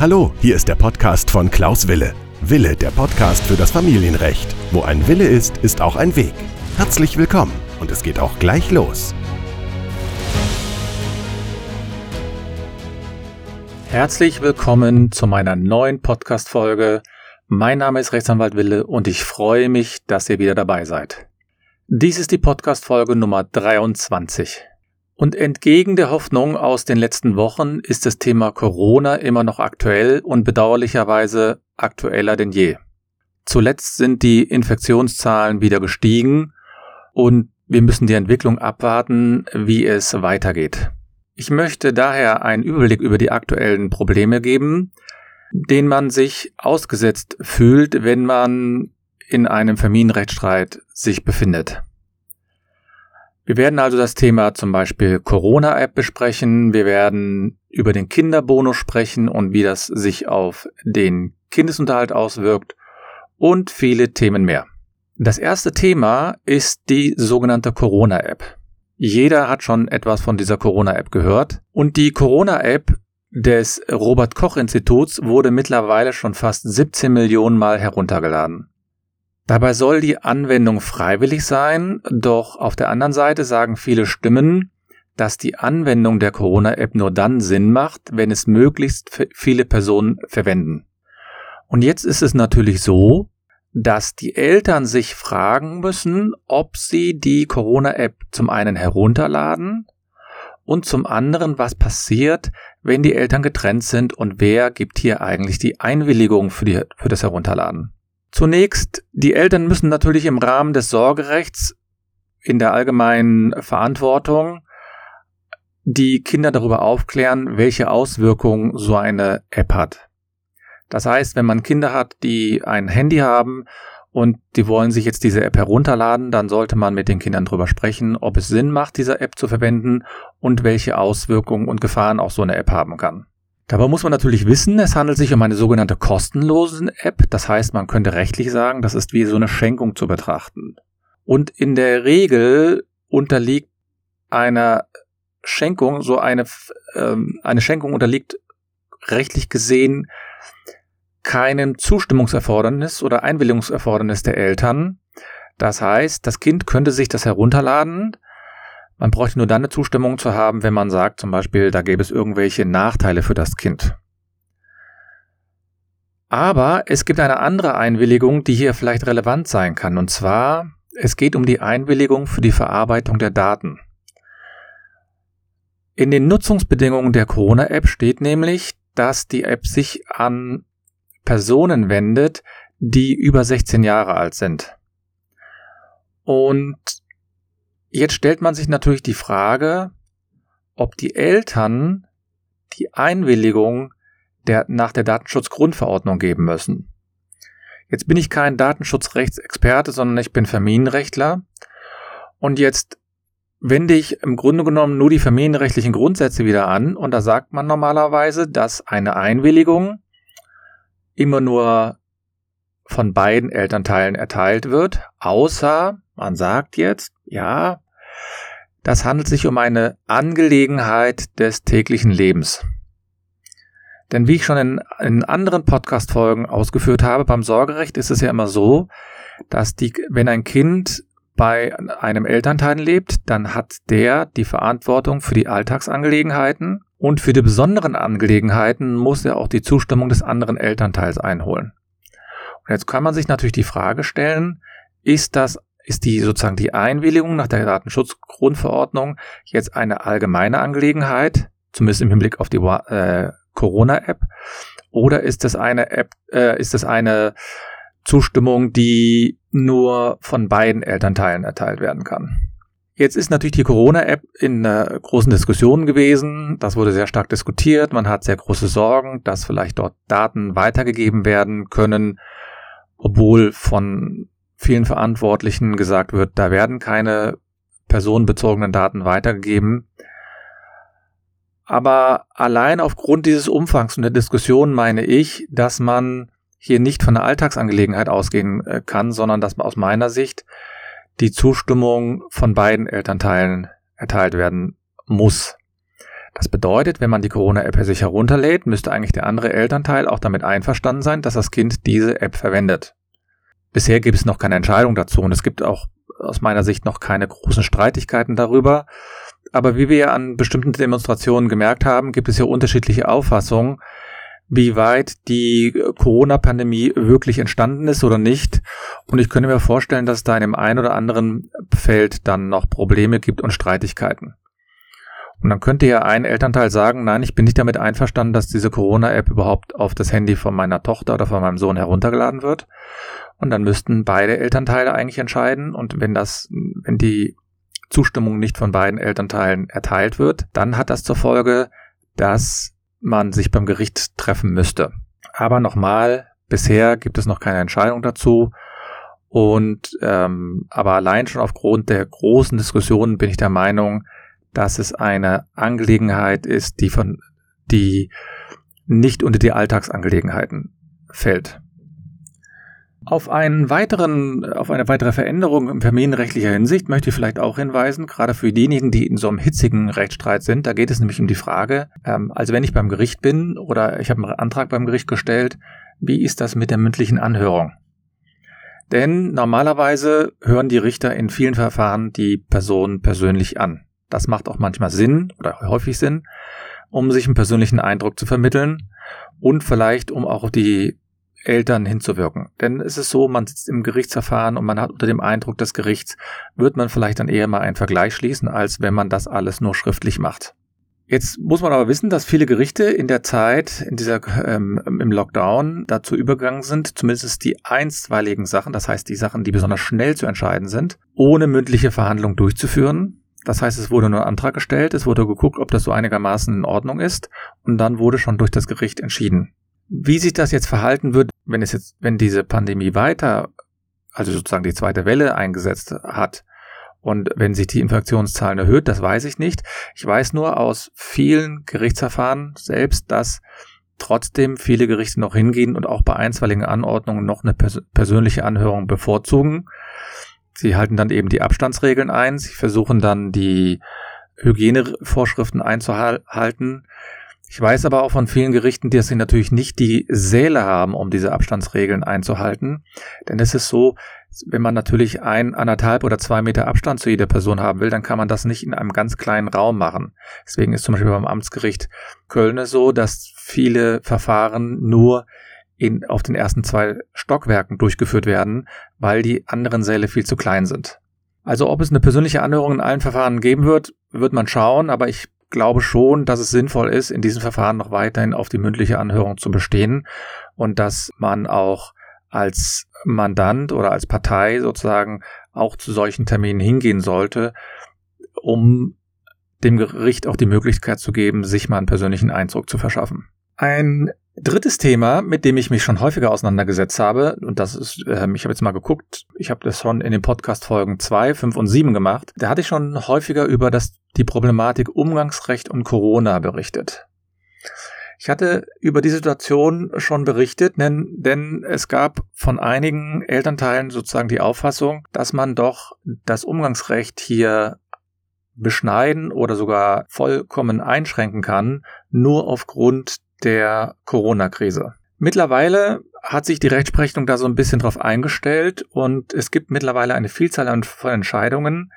Hallo, hier ist der Podcast von Klaus Wille. Wille, der Podcast für das Familienrecht. Wo ein Wille ist, ist auch ein Weg. Herzlich willkommen und es geht auch gleich los. Herzlich willkommen zu meiner neuen Podcast-Folge. Mein Name ist Rechtsanwalt Wille und ich freue mich, dass ihr wieder dabei seid. Dies ist die Podcast-Folge Nummer 23. Und entgegen der Hoffnung aus den letzten Wochen ist das Thema Corona immer noch aktuell und bedauerlicherweise aktueller denn je. Zuletzt sind die Infektionszahlen wieder gestiegen und wir müssen die Entwicklung abwarten, wie es weitergeht. Ich möchte daher einen Überblick über die aktuellen Probleme geben, den man sich ausgesetzt fühlt, wenn man in einem Familienrechtsstreit sich befindet. Wir werden also das Thema zum Beispiel Corona-App besprechen. Wir werden über den Kinderbonus sprechen und wie das sich auf den Kindesunterhalt auswirkt und viele Themen mehr. Das erste Thema ist die sogenannte Corona-App. Jeder hat schon etwas von dieser Corona-App gehört und die Corona-App des Robert Koch Instituts wurde mittlerweile schon fast 17 Millionen Mal heruntergeladen. Dabei soll die Anwendung freiwillig sein, doch auf der anderen Seite sagen viele Stimmen, dass die Anwendung der Corona-App nur dann Sinn macht, wenn es möglichst viele Personen verwenden. Und jetzt ist es natürlich so, dass die Eltern sich fragen müssen, ob sie die Corona-App zum einen herunterladen und zum anderen, was passiert, wenn die Eltern getrennt sind und wer gibt hier eigentlich die Einwilligung für, die, für das Herunterladen. Zunächst, die Eltern müssen natürlich im Rahmen des Sorgerechts in der allgemeinen Verantwortung die Kinder darüber aufklären, welche Auswirkungen so eine App hat. Das heißt, wenn man Kinder hat, die ein Handy haben und die wollen sich jetzt diese App herunterladen, dann sollte man mit den Kindern darüber sprechen, ob es Sinn macht, diese App zu verwenden und welche Auswirkungen und Gefahren auch so eine App haben kann. Dabei muss man natürlich wissen, es handelt sich um eine sogenannte kostenlose App. Das heißt, man könnte rechtlich sagen, das ist wie so eine Schenkung zu betrachten. Und in der Regel unterliegt einer Schenkung, so eine, ähm, eine Schenkung unterliegt rechtlich gesehen keinem Zustimmungserfordernis oder Einwilligungserfordernis der Eltern. Das heißt, das Kind könnte sich das herunterladen, man bräuchte nur dann eine Zustimmung zu haben, wenn man sagt, zum Beispiel, da gäbe es irgendwelche Nachteile für das Kind. Aber es gibt eine andere Einwilligung, die hier vielleicht relevant sein kann. Und zwar, es geht um die Einwilligung für die Verarbeitung der Daten. In den Nutzungsbedingungen der Corona-App steht nämlich, dass die App sich an Personen wendet, die über 16 Jahre alt sind. Und Jetzt stellt man sich natürlich die Frage, ob die Eltern die Einwilligung der, nach der Datenschutzgrundverordnung geben müssen. Jetzt bin ich kein Datenschutzrechtsexperte, sondern ich bin Familienrechtler. Und jetzt wende ich im Grunde genommen nur die familienrechtlichen Grundsätze wieder an. Und da sagt man normalerweise, dass eine Einwilligung immer nur von beiden Elternteilen erteilt wird, außer man sagt jetzt, ja, das handelt sich um eine Angelegenheit des täglichen Lebens. Denn wie ich schon in, in anderen Podcast-Folgen ausgeführt habe, beim Sorgerecht ist es ja immer so, dass die, wenn ein Kind bei einem Elternteil lebt, dann hat der die Verantwortung für die Alltagsangelegenheiten und für die besonderen Angelegenheiten muss er auch die Zustimmung des anderen Elternteils einholen. Und jetzt kann man sich natürlich die Frage stellen, ist das ist die sozusagen die Einwilligung nach der Datenschutzgrundverordnung jetzt eine allgemeine Angelegenheit, zumindest im Hinblick auf die äh, Corona-App, oder ist es eine App, äh, ist es eine Zustimmung, die nur von beiden Elternteilen erteilt werden kann? Jetzt ist natürlich die Corona-App in äh, großen Diskussionen gewesen. Das wurde sehr stark diskutiert. Man hat sehr große Sorgen, dass vielleicht dort Daten weitergegeben werden können, obwohl von vielen Verantwortlichen gesagt wird, da werden keine personenbezogenen Daten weitergegeben. Aber allein aufgrund dieses Umfangs und der Diskussion meine ich, dass man hier nicht von der Alltagsangelegenheit ausgehen äh, kann, sondern dass man aus meiner Sicht die Zustimmung von beiden Elternteilen erteilt werden muss. Das bedeutet, wenn man die Corona-App sich herunterlädt, müsste eigentlich der andere Elternteil auch damit einverstanden sein, dass das Kind diese App verwendet. Bisher gibt es noch keine Entscheidung dazu und es gibt auch aus meiner Sicht noch keine großen Streitigkeiten darüber. Aber wie wir an bestimmten Demonstrationen gemerkt haben, gibt es ja unterschiedliche Auffassungen, wie weit die Corona-Pandemie wirklich entstanden ist oder nicht. Und ich könnte mir vorstellen, dass es da in dem einen oder anderen Feld dann noch Probleme gibt und Streitigkeiten. Und dann könnte ja ein Elternteil sagen, nein, ich bin nicht damit einverstanden, dass diese Corona-App überhaupt auf das Handy von meiner Tochter oder von meinem Sohn heruntergeladen wird. Und dann müssten beide Elternteile eigentlich entscheiden. Und wenn das, wenn die Zustimmung nicht von beiden Elternteilen erteilt wird, dann hat das zur Folge, dass man sich beim Gericht treffen müsste. Aber nochmal, bisher gibt es noch keine Entscheidung dazu. Und ähm, aber allein schon aufgrund der großen Diskussionen bin ich der Meinung, dass es eine Angelegenheit ist, die von die nicht unter die Alltagsangelegenheiten fällt. Auf einen weiteren, auf eine weitere Veränderung in familienrechtlicher Hinsicht möchte ich vielleicht auch hinweisen, gerade für diejenigen, die in so einem hitzigen Rechtsstreit sind. Da geht es nämlich um die Frage, ähm, also wenn ich beim Gericht bin oder ich habe einen Antrag beim Gericht gestellt, wie ist das mit der mündlichen Anhörung? Denn normalerweise hören die Richter in vielen Verfahren die Person persönlich an. Das macht auch manchmal Sinn oder häufig Sinn, um sich einen persönlichen Eindruck zu vermitteln und vielleicht um auch die Eltern hinzuwirken. Denn es ist so, man sitzt im Gerichtsverfahren und man hat unter dem Eindruck des Gerichts, wird man vielleicht dann eher mal einen Vergleich schließen, als wenn man das alles nur schriftlich macht. Jetzt muss man aber wissen, dass viele Gerichte in der Zeit, in dieser, ähm, im Lockdown dazu übergegangen sind, zumindest die einstweiligen Sachen, das heißt die Sachen, die besonders schnell zu entscheiden sind, ohne mündliche Verhandlung durchzuführen. Das heißt, es wurde nur ein Antrag gestellt, es wurde geguckt, ob das so einigermaßen in Ordnung ist und dann wurde schon durch das Gericht entschieden. Wie sich das jetzt verhalten wird, wenn es jetzt, wenn diese Pandemie weiter, also sozusagen die zweite Welle eingesetzt hat und wenn sich die Infektionszahlen erhöht, das weiß ich nicht. Ich weiß nur aus vielen Gerichtsverfahren selbst, dass trotzdem viele Gerichte noch hingehen und auch bei einstweiligen Anordnungen noch eine pers persönliche Anhörung bevorzugen. Sie halten dann eben die Abstandsregeln ein, sie versuchen dann die Hygienevorschriften einzuhalten. Ich weiß aber auch von vielen Gerichten, dass sie natürlich nicht die Säle haben, um diese Abstandsregeln einzuhalten. Denn es ist so, wenn man natürlich ein, anderthalb oder zwei Meter Abstand zu jeder Person haben will, dann kann man das nicht in einem ganz kleinen Raum machen. Deswegen ist zum Beispiel beim Amtsgericht Köln so, dass viele Verfahren nur in, auf den ersten zwei Stockwerken durchgeführt werden, weil die anderen Säle viel zu klein sind. Also ob es eine persönliche Anhörung in allen Verfahren geben wird, wird man schauen, aber ich glaube schon, dass es sinnvoll ist, in diesem Verfahren noch weiterhin auf die mündliche Anhörung zu bestehen und dass man auch als Mandant oder als Partei sozusagen auch zu solchen Terminen hingehen sollte, um dem Gericht auch die Möglichkeit zu geben, sich mal einen persönlichen Eindruck zu verschaffen. Ein drittes Thema, mit dem ich mich schon häufiger auseinandergesetzt habe, und das ist, äh, ich habe jetzt mal geguckt, ich habe das schon in den Podcast-Folgen 2, 5 und 7 gemacht, da hatte ich schon häufiger über das, die Problematik Umgangsrecht und Corona berichtet. Ich hatte über die Situation schon berichtet, denn, denn es gab von einigen Elternteilen sozusagen die Auffassung, dass man doch das Umgangsrecht hier beschneiden oder sogar vollkommen einschränken kann, nur aufgrund der Corona-Krise. Mittlerweile hat sich die Rechtsprechung da so ein bisschen drauf eingestellt und es gibt mittlerweile eine Vielzahl von Entscheidungen,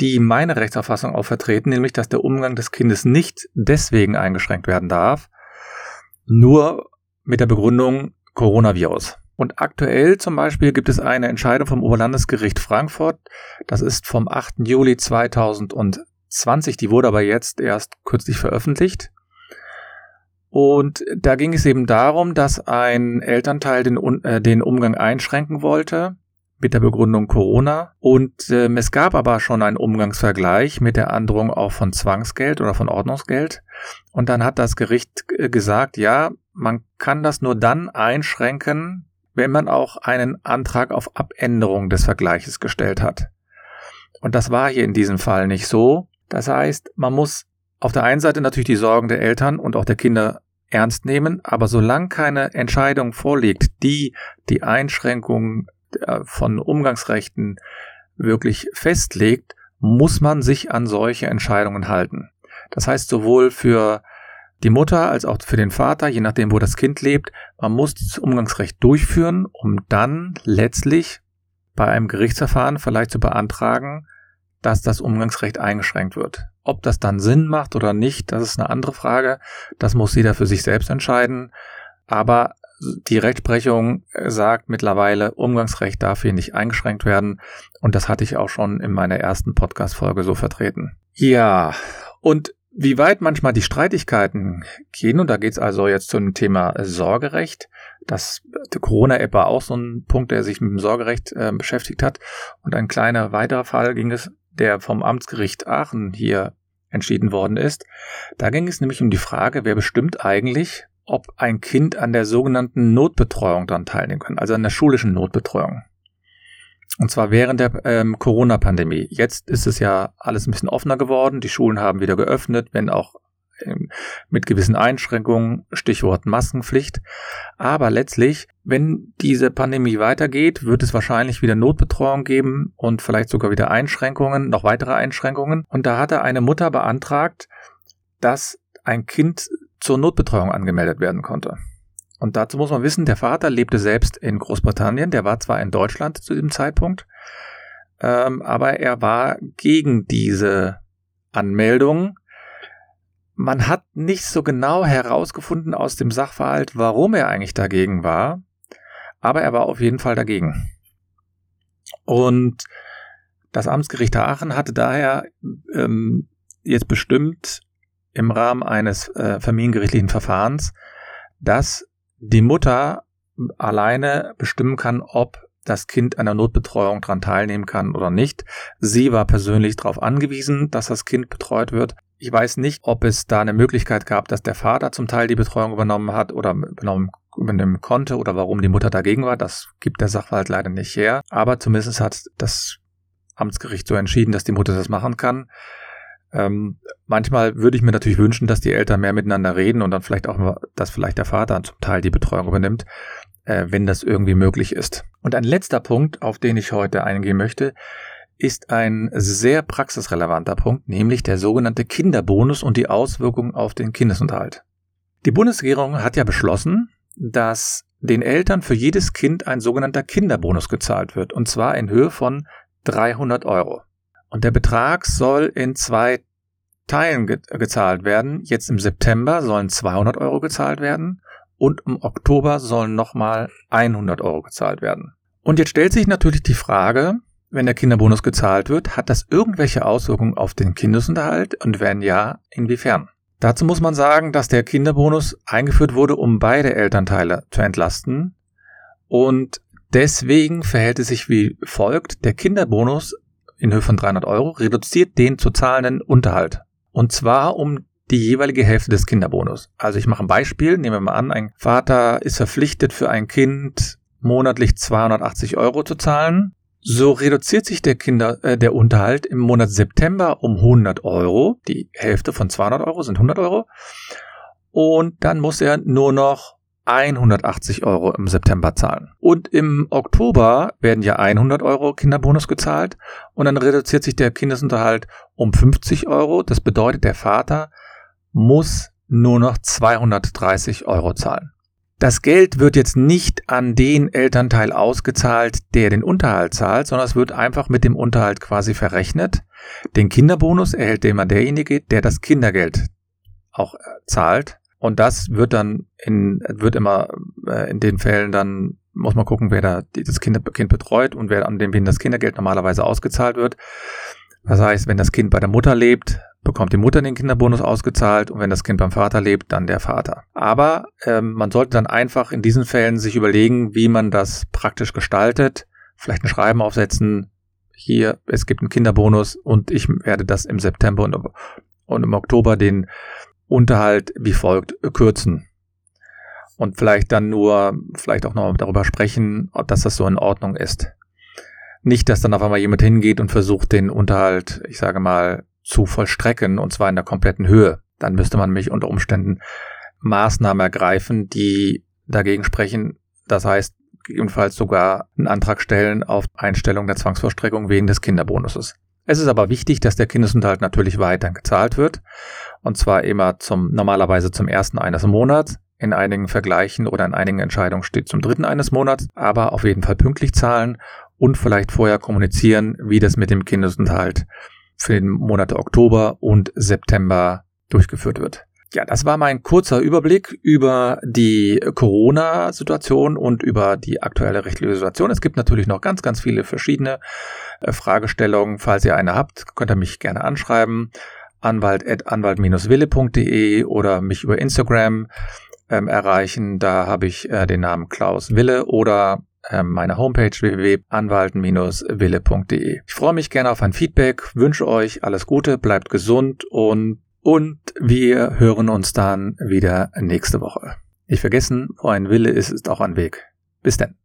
die meine Rechtsauffassung auch vertreten, nämlich dass der Umgang des Kindes nicht deswegen eingeschränkt werden darf, nur mit der Begründung Coronavirus. Und aktuell zum Beispiel gibt es eine Entscheidung vom Oberlandesgericht Frankfurt, das ist vom 8. Juli 2020, die wurde aber jetzt erst kürzlich veröffentlicht. Und da ging es eben darum, dass ein Elternteil den, äh, den Umgang einschränken wollte mit der Begründung Corona. Und ähm, es gab aber schon einen Umgangsvergleich mit der Androhung auch von Zwangsgeld oder von Ordnungsgeld. Und dann hat das Gericht äh, gesagt, ja, man kann das nur dann einschränken, wenn man auch einen Antrag auf Abänderung des Vergleiches gestellt hat. Und das war hier in diesem Fall nicht so. Das heißt, man muss auf der einen Seite natürlich die Sorgen der Eltern und auch der Kinder ernst nehmen, aber solange keine Entscheidung vorliegt, die die Einschränkung äh, von Umgangsrechten wirklich festlegt, muss man sich an solche Entscheidungen halten. Das heißt, sowohl für die Mutter als auch für den Vater, je nachdem, wo das Kind lebt, man muss das Umgangsrecht durchführen, um dann letztlich bei einem Gerichtsverfahren vielleicht zu beantragen, dass das Umgangsrecht eingeschränkt wird. Ob das dann Sinn macht oder nicht, das ist eine andere Frage. Das muss jeder für sich selbst entscheiden. Aber die Rechtsprechung sagt mittlerweile, Umgangsrecht darf hier nicht eingeschränkt werden. Und das hatte ich auch schon in meiner ersten Podcast-Folge so vertreten. Ja, und wie weit manchmal die Streitigkeiten gehen, und da geht's also jetzt zum Thema Sorgerecht. Das Corona-App war auch so ein Punkt, der sich mit dem Sorgerecht äh, beschäftigt hat. Und ein kleiner weiterer Fall ging es, der vom Amtsgericht Aachen hier entschieden worden ist. Da ging es nämlich um die Frage, wer bestimmt eigentlich, ob ein Kind an der sogenannten Notbetreuung dann teilnehmen kann, also an der schulischen Notbetreuung. Und zwar während der ähm, Corona-Pandemie. Jetzt ist es ja alles ein bisschen offener geworden. Die Schulen haben wieder geöffnet, wenn auch mit gewissen Einschränkungen, Stichwort Maskenpflicht. Aber letztlich, wenn diese Pandemie weitergeht, wird es wahrscheinlich wieder Notbetreuung geben und vielleicht sogar wieder Einschränkungen, noch weitere Einschränkungen. Und da hatte eine Mutter beantragt, dass ein Kind zur Notbetreuung angemeldet werden konnte. Und dazu muss man wissen, der Vater lebte selbst in Großbritannien, der war zwar in Deutschland zu dem Zeitpunkt, ähm, aber er war gegen diese Anmeldung. Man hat nicht so genau herausgefunden aus dem Sachverhalt, warum er eigentlich dagegen war, aber er war auf jeden Fall dagegen. Und das Amtsgericht Aachen hatte daher ähm, jetzt bestimmt im Rahmen eines äh, familiengerichtlichen Verfahrens, dass die Mutter alleine bestimmen kann, ob das Kind einer Notbetreuung daran teilnehmen kann oder nicht. Sie war persönlich darauf angewiesen, dass das Kind betreut wird. Ich weiß nicht, ob es da eine Möglichkeit gab, dass der Vater zum Teil die Betreuung übernommen hat oder übernommen, übernehmen konnte oder warum die Mutter dagegen war. Das gibt der Sachverhalt leider nicht her. Aber zumindest hat das Amtsgericht so entschieden, dass die Mutter das machen kann. Ähm, manchmal würde ich mir natürlich wünschen, dass die Eltern mehr miteinander reden und dann vielleicht auch, dass vielleicht der Vater zum Teil die Betreuung übernimmt, äh, wenn das irgendwie möglich ist. Und ein letzter Punkt, auf den ich heute eingehen möchte, ist ein sehr praxisrelevanter Punkt, nämlich der sogenannte Kinderbonus und die Auswirkungen auf den Kindesunterhalt. Die Bundesregierung hat ja beschlossen, dass den Eltern für jedes Kind ein sogenannter Kinderbonus gezahlt wird, und zwar in Höhe von 300 Euro. Und der Betrag soll in zwei Teilen ge gezahlt werden. Jetzt im September sollen 200 Euro gezahlt werden und im Oktober sollen nochmal 100 Euro gezahlt werden. Und jetzt stellt sich natürlich die Frage, wenn der Kinderbonus gezahlt wird, hat das irgendwelche Auswirkungen auf den Kindesunterhalt und wenn ja, inwiefern? Dazu muss man sagen, dass der Kinderbonus eingeführt wurde, um beide Elternteile zu entlasten und deswegen verhält es sich wie folgt. Der Kinderbonus in Höhe von 300 Euro reduziert den zu zahlenden Unterhalt. Und zwar um die jeweilige Hälfte des Kinderbonus. Also ich mache ein Beispiel, nehmen wir mal an, ein Vater ist verpflichtet für ein Kind monatlich 280 Euro zu zahlen. So reduziert sich der Kinder, äh, der Unterhalt im Monat September um 100 Euro. Die Hälfte von 200 Euro sind 100 Euro. Und dann muss er nur noch 180 Euro im September zahlen. Und im Oktober werden ja 100 Euro Kinderbonus gezahlt und dann reduziert sich der Kindesunterhalt um 50 Euro. Das bedeutet, der Vater muss nur noch 230 Euro zahlen. Das Geld wird jetzt nicht an den Elternteil ausgezahlt, der den Unterhalt zahlt, sondern es wird einfach mit dem Unterhalt quasi verrechnet. Den Kinderbonus erhält immer derjenige, der das Kindergeld auch äh, zahlt. Und das wird dann in, wird immer äh, in den Fällen dann, muss man gucken, wer da das kind, kind betreut und wer an dem wen das Kindergeld normalerweise ausgezahlt wird. Das heißt, wenn das Kind bei der Mutter lebt, bekommt die Mutter den Kinderbonus ausgezahlt und wenn das Kind beim Vater lebt, dann der Vater. Aber ähm, man sollte dann einfach in diesen Fällen sich überlegen, wie man das praktisch gestaltet, vielleicht ein Schreiben aufsetzen, hier, es gibt einen Kinderbonus und ich werde das im September und, und im Oktober den Unterhalt wie folgt kürzen. Und vielleicht dann nur, vielleicht auch noch darüber sprechen, ob das, das so in Ordnung ist. Nicht, dass dann auf einmal jemand hingeht und versucht, den Unterhalt, ich sage mal, zu vollstrecken, und zwar in der kompletten Höhe. Dann müsste man mich unter Umständen Maßnahmen ergreifen, die dagegen sprechen. Das heißt, gegebenenfalls sogar einen Antrag stellen auf Einstellung der Zwangsvollstreckung wegen des Kinderbonuses. Es ist aber wichtig, dass der Kindesunterhalt natürlich weiterhin gezahlt wird Und zwar immer zum, normalerweise zum ersten eines Monats. In einigen Vergleichen oder in einigen Entscheidungen steht zum dritten eines Monats, aber auf jeden Fall pünktlich zahlen und vielleicht vorher kommunizieren, wie das mit dem Kindesunterhalt für den Monate Oktober und September durchgeführt wird. Ja, das war mein kurzer Überblick über die Corona-Situation und über die aktuelle rechtliche Situation. Es gibt natürlich noch ganz, ganz viele verschiedene äh, Fragestellungen. Falls ihr eine habt, könnt ihr mich gerne anschreiben. Anwalt.anwalt-wille.de oder mich über Instagram ähm, erreichen. Da habe ich äh, den Namen Klaus Wille oder äh, meine Homepage www.anwalten-wille.de. Ich freue mich gerne auf ein Feedback, wünsche euch alles Gute, bleibt gesund und und wir hören uns dann wieder nächste Woche. Nicht vergessen, wo ein Wille ist, ist auch ein Weg. Bis dann.